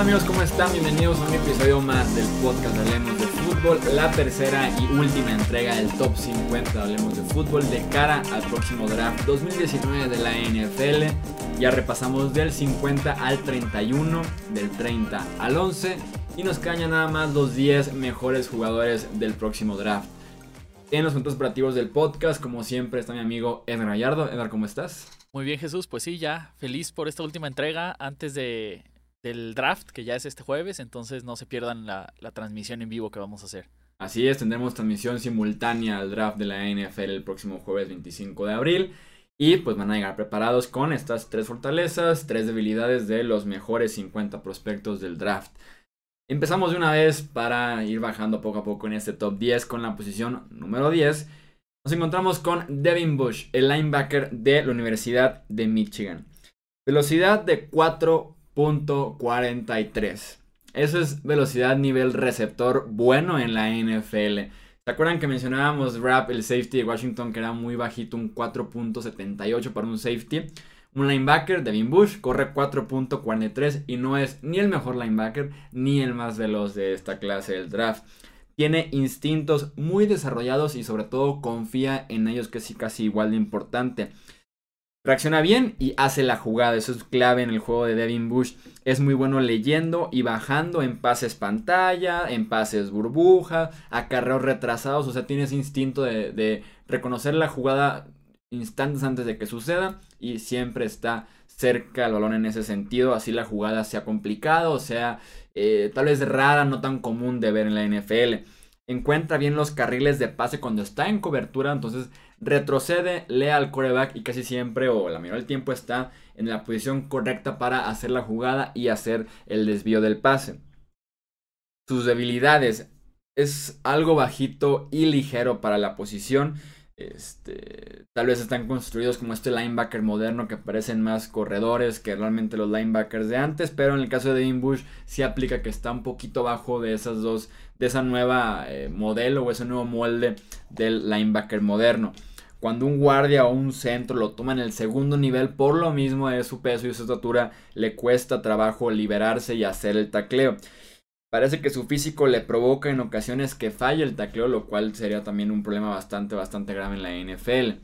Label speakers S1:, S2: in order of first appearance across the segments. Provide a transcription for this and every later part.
S1: amigos? ¿Cómo están? Bienvenidos a un episodio más del podcast de Hablemos de Fútbol, la tercera y última entrega del Top 50 de Hablemos de Fútbol de cara al próximo draft 2019 de la NFL. Ya repasamos del 50 al 31, del 30 al 11 y nos cañan nada más los 10 mejores jugadores del próximo draft. En los puntos operativos del podcast, como siempre, está mi amigo Edgar Gallardo. Edgar, ¿cómo estás?
S2: Muy bien, Jesús. Pues sí, ya feliz por esta última entrega antes de, del draft, que ya es este jueves. Entonces no se pierdan la, la transmisión en vivo que vamos a hacer.
S1: Así es, tendremos transmisión simultánea al draft de la NFL el próximo jueves 25 de abril. Y pues van a llegar preparados con estas tres fortalezas, tres debilidades de los mejores 50 prospectos del draft. Empezamos de una vez para ir bajando poco a poco en este top 10 con la posición número 10. Nos encontramos con Devin Bush, el linebacker de la Universidad de Michigan. Velocidad de 4.43. Eso es velocidad nivel receptor bueno en la NFL. ¿Se acuerdan que mencionábamos Rap, el safety de Washington, que era muy bajito, un 4.78 para un safety? Un linebacker, Devin Bush, corre 4.43 y no es ni el mejor linebacker ni el más veloz de esta clase del draft. Tiene instintos muy desarrollados y sobre todo confía en ellos que es casi igual de importante. Reacciona bien y hace la jugada, eso es clave en el juego de Devin Bush. Es muy bueno leyendo y bajando en pases pantalla, en pases burbuja, acarreos retrasados, o sea, tiene ese instinto de, reconocer la jugada instantes antes de que suceda y siempre está cerca al balón en ese sentido, así la jugada sea complicada o sea eh, tal vez rara, no tan común de ver en la NFL. Encuentra bien los carriles de pase cuando está en cobertura, entonces retrocede, lea al coreback y casi siempre o la mayoría del tiempo está en la posición correcta para hacer la jugada y hacer el desvío del pase. Sus debilidades es algo bajito y ligero para la posición este, tal vez están construidos como este linebacker moderno que parecen más corredores que realmente los linebackers de antes, pero en el caso de Devin Bush sí aplica que está un poquito bajo de esas dos, de esa nueva eh, modelo o ese nuevo molde del linebacker moderno. Cuando un guardia o un centro lo toma en el segundo nivel por lo mismo de su peso y su estatura, le cuesta trabajo liberarse y hacer el tacleo. Parece que su físico le provoca en ocasiones que falle el tacleo, lo cual sería también un problema bastante, bastante grave en la NFL.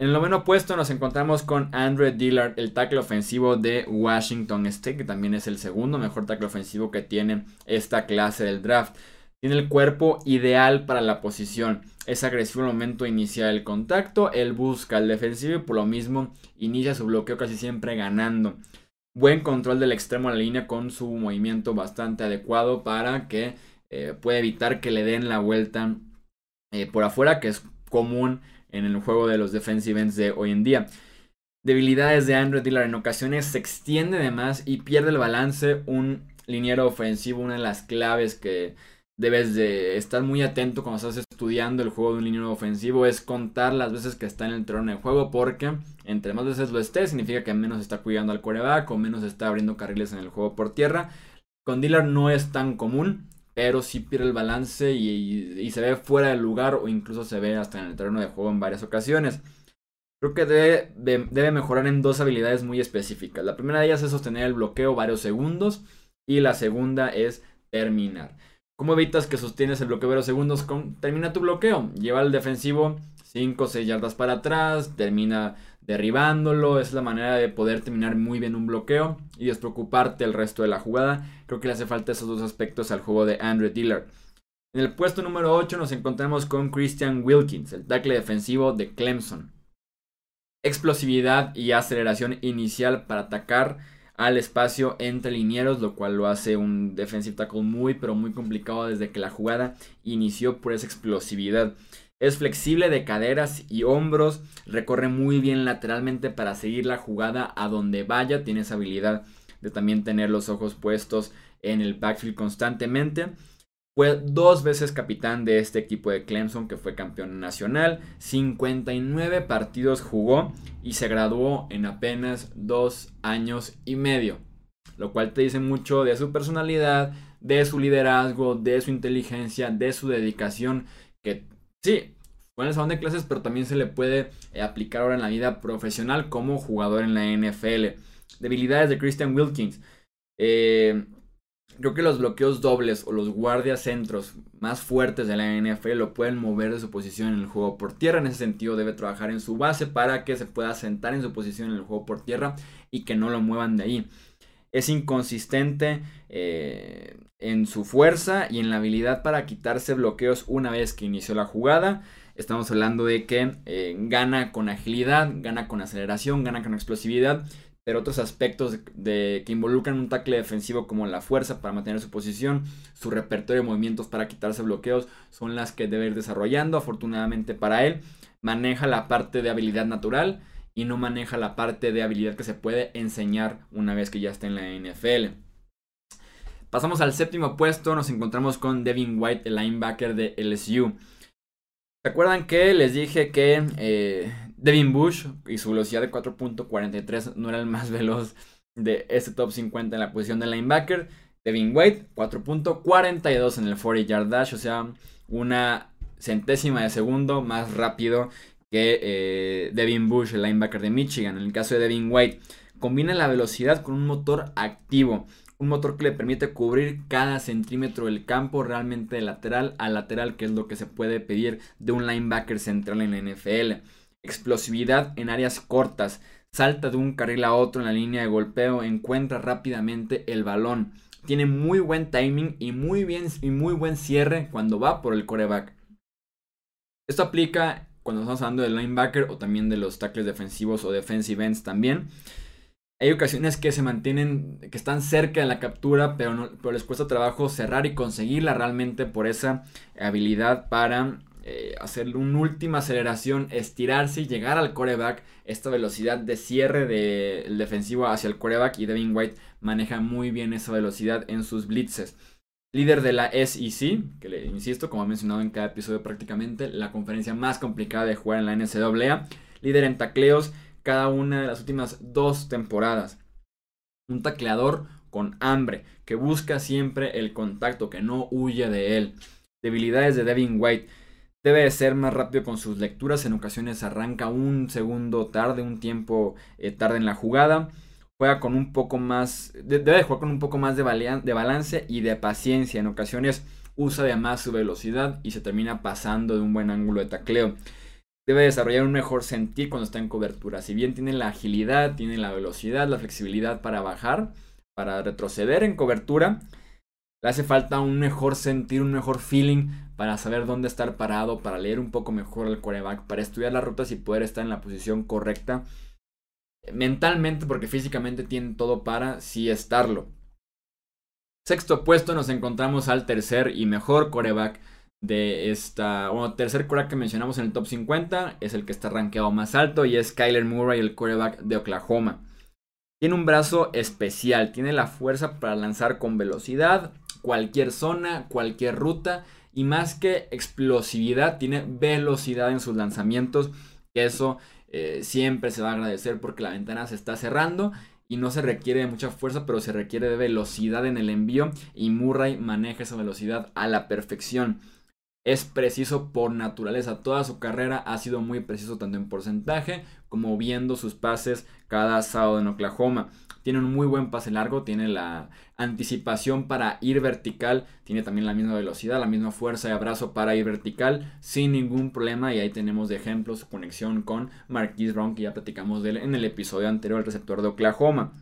S1: En el noveno puesto nos encontramos con Andrew Dillard, el tackle ofensivo de Washington State, que también es el segundo mejor tackle ofensivo que tiene esta clase del draft. Tiene el cuerpo ideal para la posición. Es agresivo al momento de iniciar el contacto. Él busca el defensivo y por lo mismo inicia su bloqueo casi siempre ganando buen control del extremo de la línea con su movimiento bastante adecuado para que eh, pueda evitar que le den la vuelta eh, por afuera, que es común en el juego de los defensive ends de hoy en día. Debilidades de Andrew Dillard en ocasiones se extiende de más y pierde el balance. Un liniero ofensivo, una de las claves que debes de estar muy atento cuando estás estudiando el juego de un liniero ofensivo es contar las veces que está en el terreno de juego porque entre más veces lo esté significa que menos está cuidando al coreback o menos está abriendo carriles en el juego por tierra. Con Dillard no es tan común, pero sí pierde el balance y, se ve fuera del lugar o incluso se ve hasta en el terreno de juego en varias ocasiones. Creo que debe, debe mejorar en dos habilidades muy específicas. La primera de ellas es sostener el bloqueo varios segundos y la segunda es terminar. ¿Cómo evitas que sostienes el bloqueo varios segundos? Con, termina tu bloqueo. Lleva al defensivo 5 o 6 yardas para atrás. Termina derribándolo. Es la manera de poder terminar muy bien un bloqueo y despreocuparte el resto de la jugada. Creo que le hace falta esos dos aspectos al juego de Andrew Dillard. En el puesto número 8 nos encontramos con Christian Wilkins, el tackle defensivo de Clemson. Explosividad y aceleración inicial para atacar al espacio entre linieros, lo cual lo hace un defensive tackle muy pero muy complicado desde que la jugada inició por esa explosividad. Es flexible de caderas y hombros, recorre muy bien lateralmente para seguir la jugada a donde vaya, tiene esa habilidad de también tener los ojos puestos en el backfield constantemente. Fue dos veces capitán de este equipo de Clemson que fue campeón nacional. 59 partidos jugó y se graduó en apenas dos años y medio. Lo cual te dice mucho de su personalidad, de su liderazgo, de su inteligencia, de su dedicación. Que sí, fue en el salón de clases, pero también se le puede eh, aplicar ahora en la vida profesional como jugador en la NFL. Debilidades de Christian Wilkins. Eh, Creo que los bloqueos dobles o los guardias centros más fuertes de la NFL lo pueden mover de su posición en el juego por tierra. En ese sentido debe trabajar en su base para que se pueda sentar en su posición en el juego por tierra y que no lo muevan de ahí. Es inconsistente eh, en su fuerza y en la habilidad para quitarse bloqueos una vez que inició la jugada. Estamos hablando de que eh, gana con agilidad, gana con aceleración, gana con explosividad, pero otros aspectos de, que involucran un tackle defensivo como la fuerza para mantener su posición, su repertorio de movimientos para quitarse bloqueos, son las que debe ir desarrollando. Afortunadamente para él, maneja la parte de habilidad natural y no maneja la parte de habilidad que se puede enseñar una vez que ya está en la NFL. Pasamos al séptimo puesto, nos encontramos con Devin White, el linebacker de LSU. ¿Se acuerdan que les dije que eh, Devin Bush y su velocidad de 4.43 no era el más veloz de este top 50 en la posición de linebacker? Devin White, 4.42 en el 40 yard dash, o sea, una centésima de segundo más rápido que eh, Devin Bush, el linebacker de Michigan. En el caso de Devin White, combina la velocidad con un motor activo un motor que le permite cubrir cada centímetro del campo realmente de lateral a lateral, que es lo que se puede pedir de un linebacker central en la NFL. Explosividad en áreas cortas, salta de un carril a otro en la línea de golpeo, encuentra rápidamente el balón. Tiene muy buen timing y muy, bien, y muy buen cierre cuando va por el coreback. Esto aplica cuando estamos hablando del linebacker o también de los tackles defensivos o defensive ends también. Hay ocasiones que se mantienen, que están cerca de la captura, pero, no, pero les cuesta trabajo cerrar y conseguirla realmente por esa habilidad para eh, hacer una última aceleración, estirarse y llegar al coreback. Esta velocidad de cierre del defensivo hacia el coreback y Devin White maneja muy bien esa velocidad en sus blitzes. Líder de la SEC, que le insisto, como he mencionado en cada episodio prácticamente, la conferencia más complicada de jugar en la NCAA. Líder en tacleos cada una de las últimas dos temporadas. Un tacleador con hambre, que busca siempre el contacto, que no huye de él. Debilidades de Devin White. Debe ser más rápido con sus lecturas, en ocasiones arranca un segundo tarde, un tiempo eh, tarde en la jugada. Juega con un poco más, debe jugar con un poco más de, de balance y de paciencia. En ocasiones usa además su velocidad y se termina pasando de un buen ángulo de tacleo debe desarrollar un mejor sentir cuando está en cobertura. Si bien tiene la agilidad, tiene la velocidad, la flexibilidad para bajar, para retroceder en cobertura, le hace falta un mejor sentir, un mejor feeling para saber dónde estar parado, para leer un poco mejor el coreback, para estudiar las rutas y poder estar en la posición correcta mentalmente, porque físicamente tiene todo para sí estarlo. Sexto puesto nos encontramos al tercer y mejor coreback de esta, bueno, tercer quarterback que mencionamos en el top 50, es el que está rankeado más alto y es Kyler Murray, el quarterback de Oklahoma. Tiene un brazo especial, tiene la fuerza para lanzar con velocidad, cualquier zona, cualquier ruta y más que explosividad, tiene velocidad en sus lanzamientos, eso eh, siempre se va a agradecer porque la ventana se está cerrando y no se requiere de mucha fuerza, pero se requiere de velocidad en el envío y Murray maneja esa velocidad a la perfección es preciso por naturaleza. Toda su carrera ha sido muy preciso tanto en porcentaje como viendo sus pases cada sábado en Oklahoma. Tiene un muy buen pase largo, tiene la anticipación para ir vertical, tiene también la misma velocidad, la misma fuerza de abrazo para ir vertical sin ningún problema. Y ahí tenemos de ejemplos su conexión con Marquise Brown, que ya platicamos de él en el episodio anterior, el receptor de Oklahoma.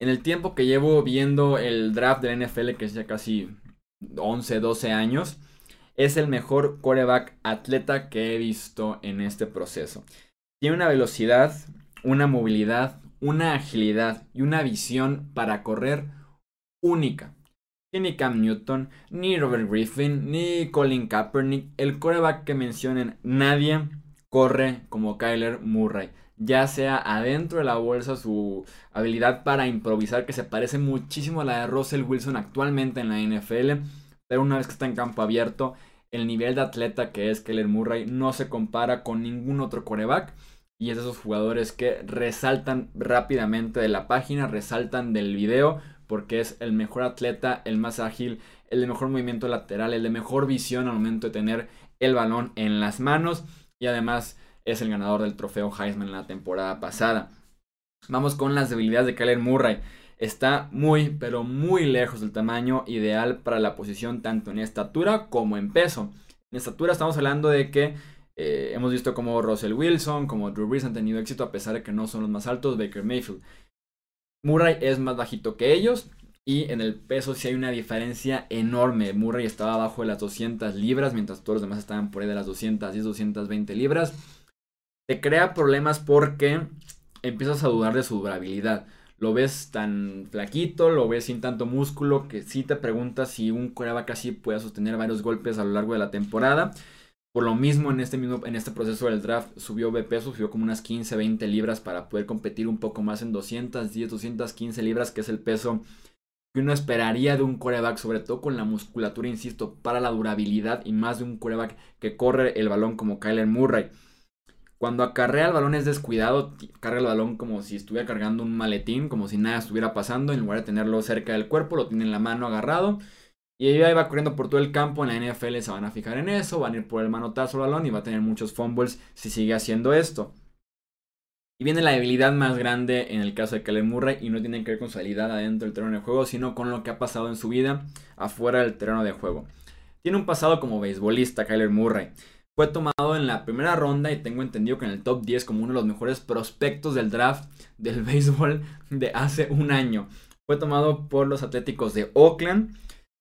S1: En el tiempo que llevo viendo el draft de la NFL, que es ya casi 11, 12 años, es el mejor coreback atleta que he visto en este proceso. Tiene una velocidad, una movilidad, una agilidad y una visión para correr única. ni Cam Newton, ni Robert Griffin, ni Colin Kaepernick, el coreback que mencionen, nadie corre como Kyler Murray. Ya sea adentro de la bolsa, su habilidad para improvisar, que se parece muchísimo a la de Russell Wilson actualmente en la NFL pero una vez que está en campo abierto, el nivel de atleta que es Keller Murray no se compara con ningún otro coreback. Y es de esos jugadores que resaltan rápidamente de la página, resaltan del video, porque es el mejor atleta, el más ágil, el de mejor movimiento lateral, el de mejor visión al momento de tener el balón en las manos. Y además es el ganador del trofeo Heisman la temporada pasada. Vamos con las debilidades de Keller Murray está muy, pero muy lejos del tamaño ideal para la posición tanto en estatura como en peso. En estatura estamos hablando de que eh, hemos visto como Russell Wilson, como Drew Brees han tenido éxito a pesar de que no son los más altos, Baker Mayfield. Murray es más bajito que ellos y en el peso sí hay una diferencia enorme. Murray estaba abajo de las 200 libras mientras todos los demás estaban por ahí de las 210, 220 libras. Te crea problemas porque empiezas a dudar de su durabilidad. Lo ves tan flaquito, lo ves sin tanto músculo que sí te preguntas si un coreback así puede sostener varios golpes a lo largo de la temporada. Por lo mismo, en este, mismo, en este proceso del draft subió peso, subió como unas 15, 20 libras para poder competir un poco más en 210, 215 libras, que es el peso que uno esperaría de un coreback, sobre todo con la musculatura, insisto, para la durabilidad y más de un coreback que corre el balón como Kyler Murray. Cuando acarrea el balón es descuidado, carga el balón como si estuviera cargando un maletín, como si nada estuviera pasando, en lugar de tenerlo cerca del cuerpo, lo tiene en la mano agarrado y ella va corriendo por todo el campo. En la NFL se van a fijar en eso. Van a ir por el manotazo al balón y va a tener muchos fumbles si sigue haciendo esto. Y viene la debilidad más grande en el caso de Kyler Murray. Y no tiene que ver con su habilidad adentro del terreno de juego, sino con lo que ha pasado en su vida afuera del terreno de juego. Tiene un pasado como beisbolista, Kyler Murray. Fue tomado en la primera ronda y tengo entendido que en el top 10 como uno de los mejores prospectos del draft del béisbol de hace un año. Fue tomado por los Atléticos de Oakland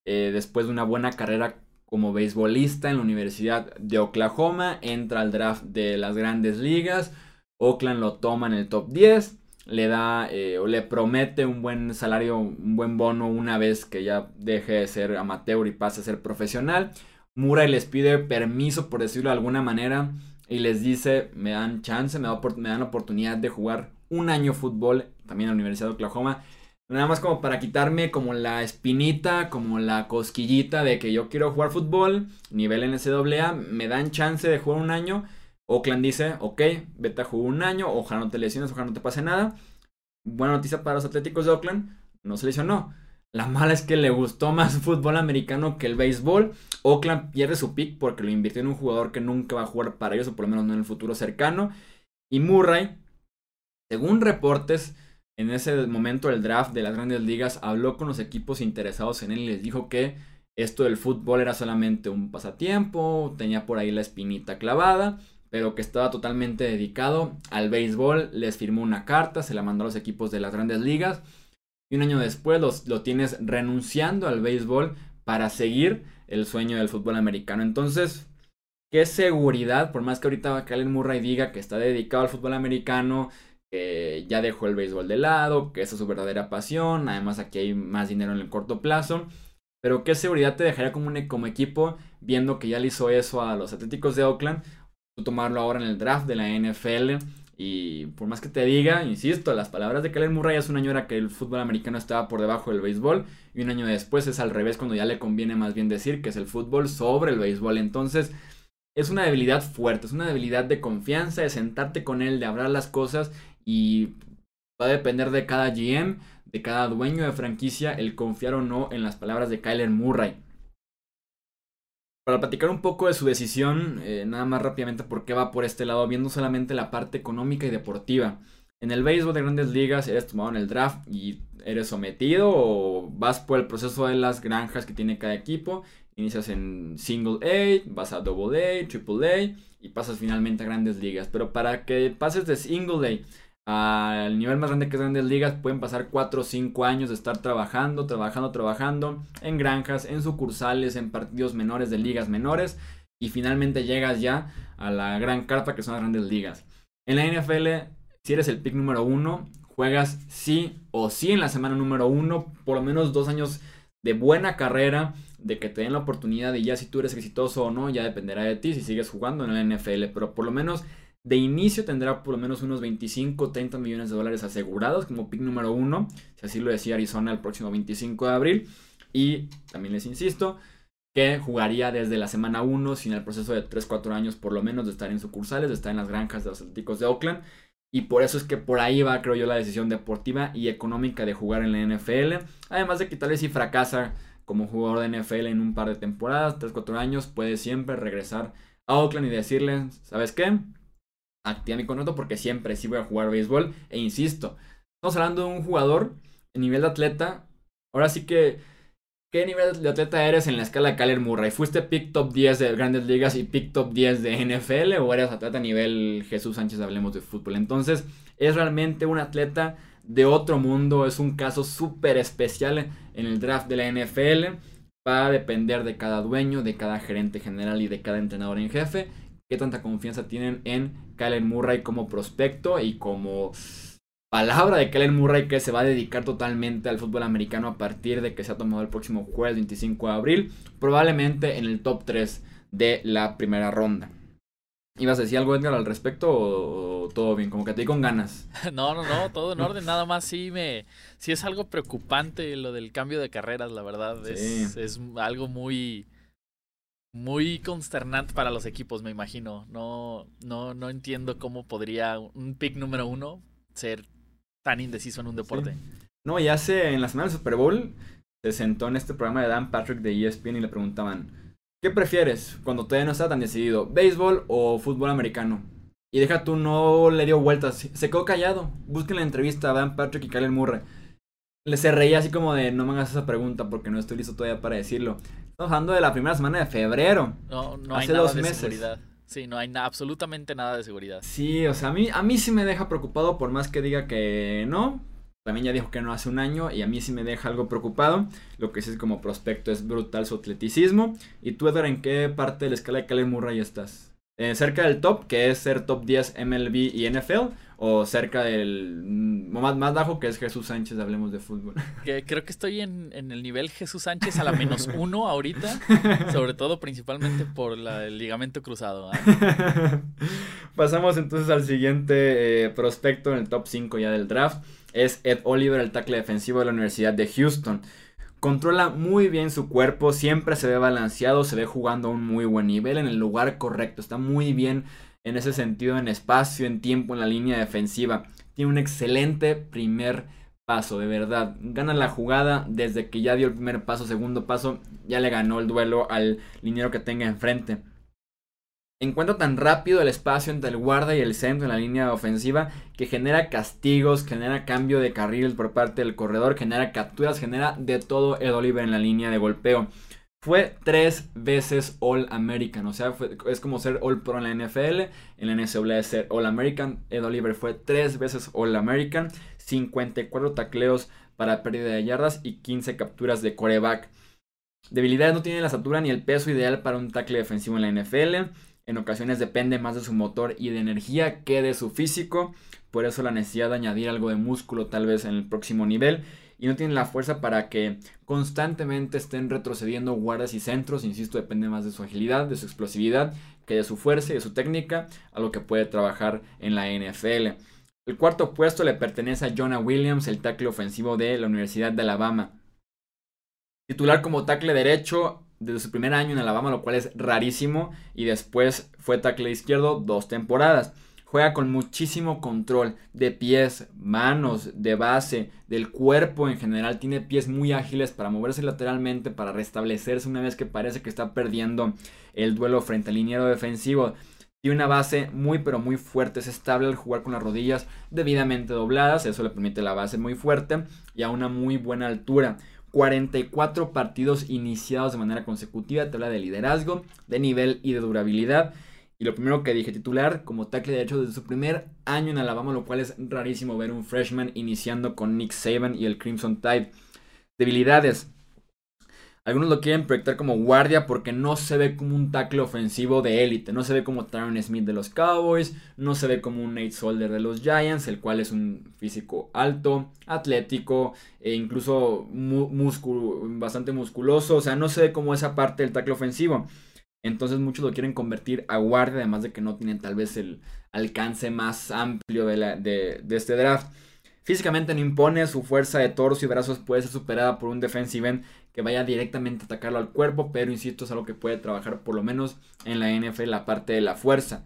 S1: eh, después de una buena carrera como beisbolista en la Universidad de Oklahoma, entra al draft de las grandes ligas. Oakland lo toma en el top 10, le da eh, o le promete un buen salario, un buen bono una vez que ya deje de ser amateur y pase a ser profesional. Murray les pide permiso, por decirlo de alguna manera, y les dice, me dan chance, me, me dan oportunidad de jugar un año fútbol, también en la Universidad de Oklahoma. Nada más como para quitarme como la espinita, como la cosquillita de que yo quiero jugar fútbol, nivel NCAA, me dan chance de jugar un año. Oakland dice, ok, vete a jugar un año, ojalá no te lesiones, ojalá no te pase nada. Buena noticia para los Atléticos de Oakland, no se lesionó. La mala es que le gustó más fútbol americano que el béisbol. Oakland pierde su pick porque lo invirtió en un jugador que nunca va a jugar para ellos, o por lo menos no en el futuro cercano. Y Murray, según reportes, en ese momento del draft de las grandes ligas habló con los equipos interesados en él y les dijo que esto del fútbol era solamente un pasatiempo, tenía por ahí la espinita clavada, pero que estaba totalmente dedicado al béisbol, les firmó una carta, se la mandó a los equipos de las grandes ligas y un año después lo tienes renunciando al béisbol para seguir el sueño del fútbol americano. Entonces, qué seguridad, por más que ahorita Kalen Murray diga que está dedicado al fútbol americano, que ya dejó el béisbol de lado, que esa es su verdadera pasión, además aquí hay más dinero en el corto plazo. Pero qué seguridad te dejaría como, un, como equipo viendo que ya le hizo eso a los Atléticos de Oakland, tomarlo ahora en el draft de la NFL. Y por más que te diga, insisto, las palabras de Kellen Murray hace un año era que el fútbol americano estaba por debajo del béisbol y un año después es al revés cuando ya le conviene más bien decir que es el fútbol sobre el béisbol. Entonces es una debilidad fuerte, es una debilidad de confianza, de sentarte con él, de hablar las cosas y va a depender de cada GM, de cada dueño de franquicia, el confiar o no en las palabras de Kyler Murray. Para platicar un poco de su decisión, eh, nada más rápidamente por qué va por este lado, viendo solamente la parte económica y deportiva. En el béisbol de grandes ligas eres tomado en el draft y eres sometido o vas por el proceso de las granjas que tiene cada equipo. Inicias en single A, vas a double A, triple A y pasas finalmente a grandes ligas. Pero para que pases de single A al nivel más grande que es grandes ligas pueden pasar 4 o 5 años de estar trabajando, trabajando, trabajando en granjas, en sucursales, en partidos menores de ligas menores y finalmente llegas ya a la gran carta que son las grandes ligas. En la NFL, si eres el pick número 1, juegas sí o sí en la semana número 1, por lo menos dos años de buena carrera, de que te den la oportunidad y ya si tú eres exitoso o no, ya dependerá de ti si sigues jugando en la NFL, pero por lo menos de inicio tendrá por lo menos unos 25, 30 millones de dólares asegurados como pick número uno, si así lo decía Arizona el próximo 25 de abril. Y también les insisto que jugaría desde la semana 1 sin el proceso de 3-4 años por lo menos de estar en sucursales, de estar en las granjas de los Atléticos de Oakland. Y por eso es que por ahí va, creo yo, la decisión deportiva y económica de jugar en la NFL. Además de que tal vez si fracasa como jugador de NFL en un par de temporadas, 3-4 años, puede siempre regresar a Oakland y decirle, ¿sabes qué? Activa mi contrato porque siempre sí voy a jugar béisbol. E insisto, estamos hablando de un jugador nivel de atleta, ahora sí que, ¿qué nivel de atleta eres en la escala de Kyler Murray? ¿Fuiste pick top 10 de grandes ligas y pick top 10 de NFL o eres atleta a nivel Jesús Sánchez, hablemos de fútbol? Entonces, es realmente un atleta de otro mundo, es un caso súper especial en el draft de la NFL. Va a depender de cada dueño, de cada gerente general y de cada entrenador en jefe. Qué tanta confianza tienen en Kyler Murray como prospecto y como palabra de Kyler Murray que se va a dedicar totalmente al fútbol americano a partir de que se ha tomado el próximo jueves 25 de abril, probablemente en el top 3 de la primera ronda. ¿Ibas a decir algo, Edgar, al respecto o todo bien? Como que te di con ganas.
S2: No, no, no, todo en orden. Nada más sí me... Sí es algo preocupante lo del cambio de carreras, la verdad. Es, es algo muy... Muy consternante para los equipos, me imagino. No, no, no entiendo cómo podría un pick número uno ser tan indeciso en un deporte.
S1: No, y hace en la semana del Super Bowl se sentó en este programa de Dan Patrick de ESPN y le preguntaban ¿Qué prefieres cuando todavía no está tan decidido? ¿Béisbol o fútbol americano? Y deja tú, no le dio vueltas. Se quedó callado. Busquen la entrevista a Dan Patrick y Kyler Murray. Le se reía así como de no me hagas esa pregunta porque no estoy listo todavía para decirlo. Estamos hablando de la primera semana de febrero.
S2: No, no hace hay nada dos de meses. Seguridad. Sí, no hay absolutamente nada de seguridad.
S1: Sí, o sea, a mí, a mí sí me deja preocupado por más que diga que no. También ya dijo que no hace un año y a mí sí me deja algo preocupado. Lo que sí es como prospecto es brutal su atleticismo. ¿Y tú, Edgar, en qué parte de la escala de Kyler Murray estás? Eh, ¿Cerca del top, que es ser top 10 MLB y NFL? ¿O cerca del mm, más, más bajo, que es Jesús Sánchez, hablemos de fútbol?
S2: Que creo que estoy en, el nivel Jesús Sánchez a la menos uno ahorita. sobre todo, principalmente por el ligamento cruzado.
S1: ¿ah? Pasamos entonces al siguiente eh, prospecto en el top 5 ya del draft es Ed Oliver, el tackle defensivo de la Universidad de Houston. Controla muy bien su cuerpo, siempre se ve balanceado, se ve jugando a un muy buen nivel, en el lugar correcto, está muy bien en ese sentido, en espacio, en tiempo, en la línea defensiva. Tiene un excelente primer paso, de verdad. Gana la jugada desde que ya dio el primer paso, segundo paso, ya le ganó el duelo al liniero que tenga enfrente encuentra tan rápido el espacio entre el guarda y el centro en la línea ofensiva que genera castigos, genera cambio de carril por parte del corredor, genera capturas, genera de todo Ed Oliver en la línea de golpeo. Fue tres veces All American, o sea, es como ser All Pro en la NFL, en la NCAA es ser All American. Ed Oliver fue tres veces All American, 54 tacleos para pérdida de yardas y 15 capturas de coreback. Debilidades no tiene la estatura ni el peso ideal para un tackle defensivo en la NFL en ocasiones depende más de su motor y de energía que de su físico. Por eso la necesidad de añadir algo de músculo tal vez en el próximo nivel. Y no tiene la fuerza para que constantemente estén retrocediendo guardas y centros. Insisto, depende más de su agilidad, de su explosividad, que de su fuerza y de su técnica, a lo que puede trabajar en la NFL. El cuarto puesto le pertenece a Jonah Williams, el tackle ofensivo de la Universidad de Alabama. Titular como tackle derecho, desde su primer año en Alabama, lo cual es rarísimo. Y después fue tackle izquierdo dos temporadas. Juega con muchísimo control de pies, manos, de base, del cuerpo en general. Tiene pies muy ágiles para moverse lateralmente, para restablecerse una vez que parece que está perdiendo el duelo frente al liniero defensivo. Tiene una base muy pero muy fuerte, es estable al jugar con las rodillas debidamente dobladas, eso le permite la base muy fuerte y a una muy buena altura. 44 partidos iniciados de manera consecutiva, te habla de liderazgo, de nivel y de durabilidad. Y lo primero que dije, titular como tackle de hecho desde su primer año en Alabama, lo cual es rarísimo ver un freshman iniciando con Nick Saban y el Crimson Tide. Debilidades, algunos lo quieren proyectar como guardia porque no se ve como un tackle ofensivo de élite. No se ve como Tyron Smith de los Cowboys. No se ve como un Nate Solder de los Giants, el cual es un físico alto, atlético e incluso bastante musculoso. O sea, no se ve como esa parte del tackle ofensivo. Entonces muchos lo quieren convertir a guardia, además de que no tienen tal vez el alcance más amplio de, de este draft. Físicamente no impone, su fuerza de torso y brazos puede ser superada por un defensive end que vaya directamente a atacarlo al cuerpo, pero insisto, es algo que puede trabajar por lo menos en la NFL la parte de la fuerza.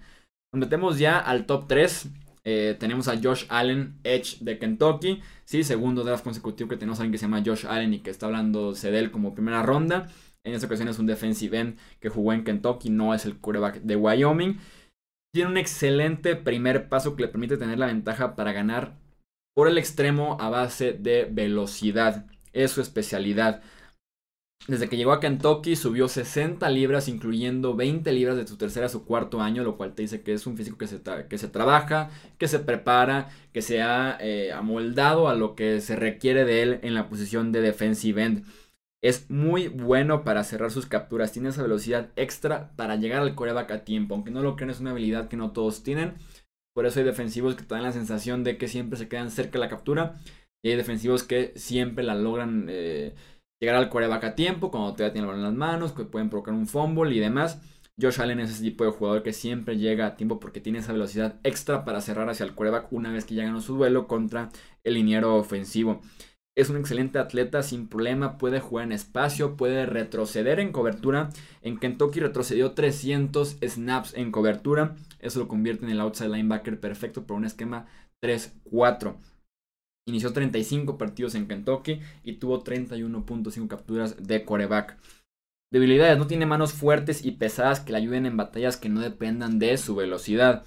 S1: Nos metemos ya al top 3. Eh, tenemos a Josh Allen, Edge de Kentucky. Sí, segundo draft consecutivo que tenemos a alguien que se llama Josh Allen y que está hablando de él como primera ronda. En esta ocasión es un defensive end que jugó en Kentucky, no es el quarterback de Wyoming. Tiene un excelente primer paso que le permite tener la ventaja para ganar por el extremo a base de velocidad. Es su especialidad. Desde que llegó a Kentucky subió 60 libras, incluyendo 20 libras de su tercer a su cuarto año, lo cual te dice que es un físico que se, que se trabaja, que se prepara, que se ha eh, amoldado a lo que se requiere de él en la posición de defensive end. Es muy bueno para cerrar sus capturas, tiene esa velocidad extra para llegar al coreback a tiempo, aunque no lo crean es una habilidad que no todos tienen. Por eso hay defensivos que te dan la sensación de que siempre se quedan cerca de la captura y hay defensivos que siempre la logran... Eh, llegar al coreback a tiempo, cuando todavía tiene el balón en las manos, que pueden provocar un fumble y demás. Josh Allen es ese tipo de jugador que siempre llega a tiempo porque tiene esa velocidad extra para cerrar hacia el coreback una vez que ya ganó su duelo contra el liniero ofensivo. Es un excelente atleta sin problema, puede jugar en espacio, puede retroceder en cobertura. En Kentucky retrocedió 300 snaps en cobertura. Eso lo convierte en el outside linebacker perfecto por un esquema 3-4. Inició 35 partidos en Kentucky y tuvo 31.5 capturas de coreback. Debilidades, no tiene manos fuertes y pesadas que le ayuden en batallas que no dependan de su velocidad.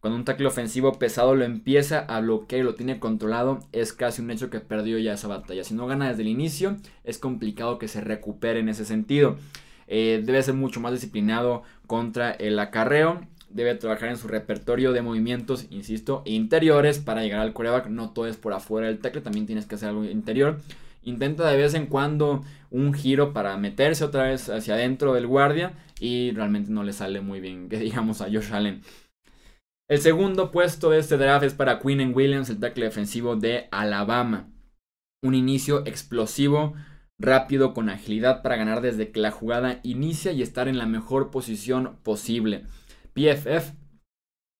S1: Cuando un tackle ofensivo pesado lo empieza a bloquear y lo tiene controlado, es casi un hecho que perdió ya esa batalla. Si no gana desde el inicio, es complicado que se recupere en ese sentido. Eh, debe ser mucho más disciplinado contra el acarreo debe trabajar en su repertorio de movimientos, insisto, interiores para llegar al coreback. No todo es por afuera del tackle, también tienes que hacer algo interior. Intenta de vez en cuando un giro para meterse otra vez hacia adentro del guardia y realmente no le sale muy bien, que digamos a Josh Allen. El segundo puesto de este draft es para Quinn Williams, el tackle defensivo de Alabama. Un inicio explosivo, rápido, con agilidad para ganar desde que la jugada inicia y estar en la mejor posición posible. PFF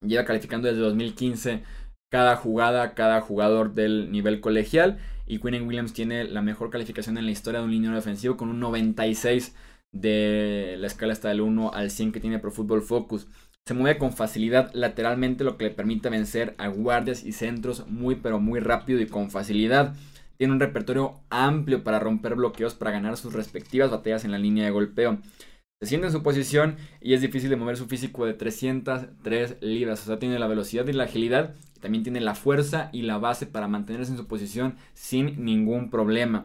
S1: lleva calificando desde 2015 cada jugada, cada jugador del nivel colegial. Y Quinn Williams tiene la mejor calificación en la historia de un línea defensivo con un 96 de la escala hasta del 1 al 100 que tiene Pro Football Focus. Se mueve con facilidad lateralmente, lo que le permite vencer a guardias y centros muy pero muy rápido y con facilidad. Tiene un repertorio amplio para romper bloqueos para ganar sus respectivas batallas en la línea de golpeo se siente en su posición y es difícil de mover su físico de 303 libras. O sea, tiene la velocidad y la agilidad. Y también tiene la fuerza y la base para mantenerse en su posición sin ningún problema.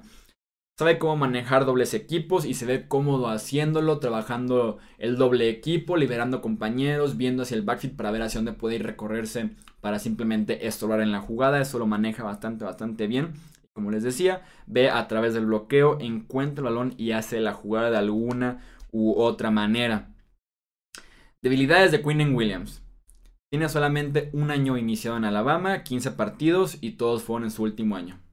S1: Sabe cómo manejar dobles equipos y se ve cómodo haciéndolo, trabajando el doble equipo, liberando compañeros, viendo hacia el backfield para ver hacia dónde puede ir recorrerse para simplemente estorbar en la jugada. Eso lo maneja bastante, bastante bien. Como les decía, ve a través del bloqueo, encuentra el balón y hace la jugada de alguna u otra manera. Debilidades de Quinn Williams. Tiene solamente un año iniciado en Alabama, 15 partidos y todos fueron en su último año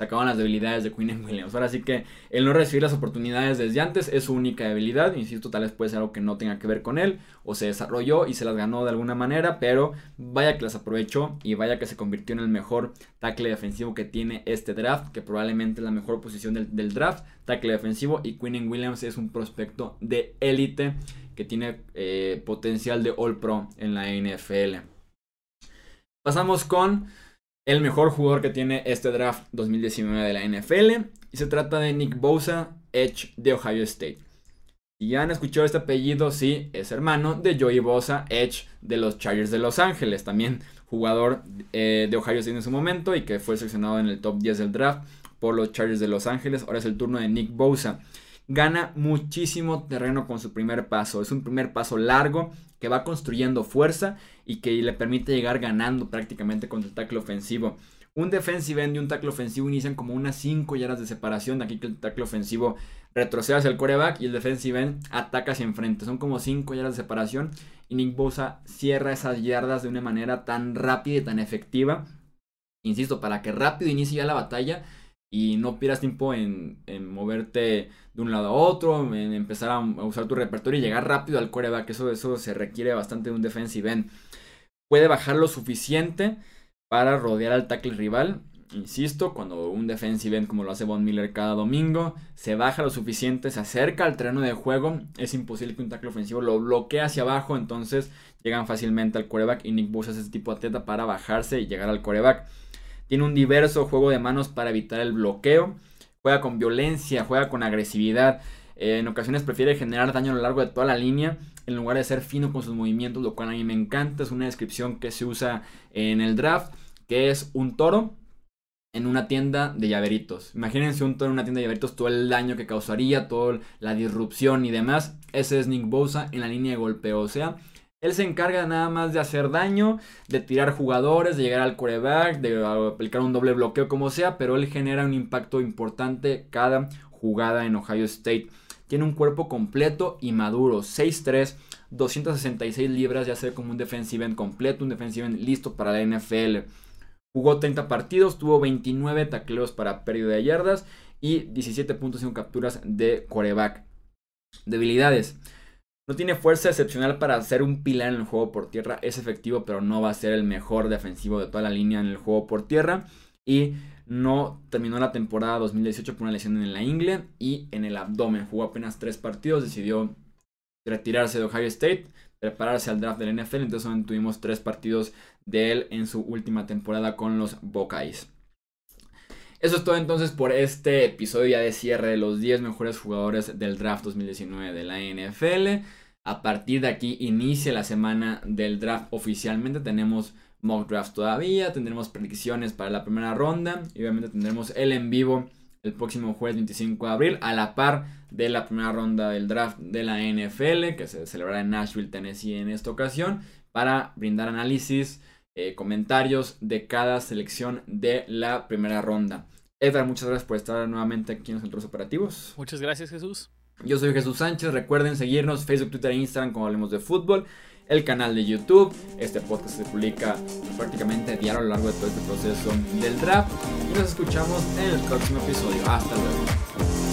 S1: acaban las debilidades de Queen Williams. Ahora sí que el no recibir las oportunidades desde antes es su única debilidad. Insisto, tal vez puede ser algo que no tenga que ver con él o se desarrolló y se las ganó de alguna manera, pero vaya que las aprovechó y vaya que se convirtió en el mejor tackle defensivo que tiene este draft, que probablemente es la mejor posición del, draft, tackle defensivo y Queen Williams es un prospecto de élite que tiene eh, potencial de All Pro en la NFL. Pasamos con el mejor jugador que tiene este draft 2019 de la NFL. Y se trata de Nick Bosa, Edge de Ohio State. Y ya han escuchado este apellido, sí, es hermano de Joey Bosa, Edge de los Chargers de Los Ángeles. También jugador eh, de Ohio State en su momento y que fue seleccionado en el top 10 del draft por los Chargers de Los Ángeles. Ahora es el turno de Nick Bosa. Gana muchísimo terreno con su primer paso. Es un primer paso largo que va construyendo fuerza y que le permite llegar ganando prácticamente contra el tackle ofensivo. Un defensive end y un tackle ofensivo inician como unas 5 yardas de separación. De aquí que el tackle ofensivo retrocede hacia el coreback y el defensive end ataca hacia enfrente. Son como 5 yardas de separación. Y Nick Bosa cierra esas yardas de una manera tan rápida y tan efectiva. Insisto, para que rápido inicie ya la batalla y no pierdas tiempo en, moverte de un lado a otro, empezar a, usar tu repertorio y llegar rápido al coreback. Eso, eso se requiere bastante de un defensive. Puede bajar lo suficiente para rodear al tackle rival. Insisto, cuando un defensive end como lo hace Von Miller cada domingo, se baja lo suficiente, se acerca al terreno de juego, es imposible que un tackle ofensivo lo bloquee hacia abajo, entonces llegan fácilmente al coreback y Nick Bosa es ese tipo de atleta para bajarse y llegar al coreback. Tiene un diverso juego de manos para evitar el bloqueo. Juega con violencia, juega con agresividad. en ocasiones prefiere generar daño a lo largo de toda la línea en lugar de ser fino con sus movimientos, lo cual a mí me encanta. Es una descripción que se usa en el draft, que es un toro en una tienda de llaveritos. Imagínense un toro en una tienda de llaveritos, todo el daño que causaría, toda la disrupción y demás. Ese es Nick Bosa en la línea de golpeo. O sea, él se encarga nada más de hacer daño, de tirar jugadores, de llegar al coreback, de aplicar un doble bloqueo, como sea, pero él genera un impacto importante cada jugada en Ohio State. Tiene un cuerpo completo y maduro, 6'3, 266 libras, ya sea como un defensive end completo, un defensive end listo para la NFL. Jugó 30 partidos, tuvo 29 tacleos para pérdida de yardas y 17.5 capturas de coreback. Debilidades. No tiene fuerza excepcional para ser un pilar en el juego por tierra. Es efectivo, pero no va a ser el mejor defensivo de toda la línea en el juego por tierra. Y no terminó la temporada 2018 por una lesión en la ingle y en el abdomen. Jugó apenas tres partidos, decidió retirarse de Ohio State, prepararse al draft del NFL. Entonces tuvimos tres partidos de él en su última temporada con los Buckeyes. Eso es todo entonces por este episodio ya de cierre de los 10 mejores jugadores del draft 2019 de la NFL. A partir de aquí inicia la semana del draft oficialmente. Tenemos mock draft todavía, tendremos predicciones para la primera ronda y obviamente tendremos el en vivo el próximo jueves 25 de abril a la par de la primera ronda del draft de la NFL que se celebrará en Nashville, Tennessee en esta ocasión para brindar análisis, eh, comentarios de cada selección de la primera ronda. Edgar, muchas gracias por estar nuevamente aquí en los centros operativos.
S2: Muchas gracias Jesús.
S1: Yo soy Jesús Sánchez, recuerden seguirnos Facebook, Twitter e Instagram como hablemos de fútbol, el canal de YouTube, este podcast se publica prácticamente diario a lo largo de todo este proceso del draft y nos escuchamos en el próximo episodio. Hasta luego.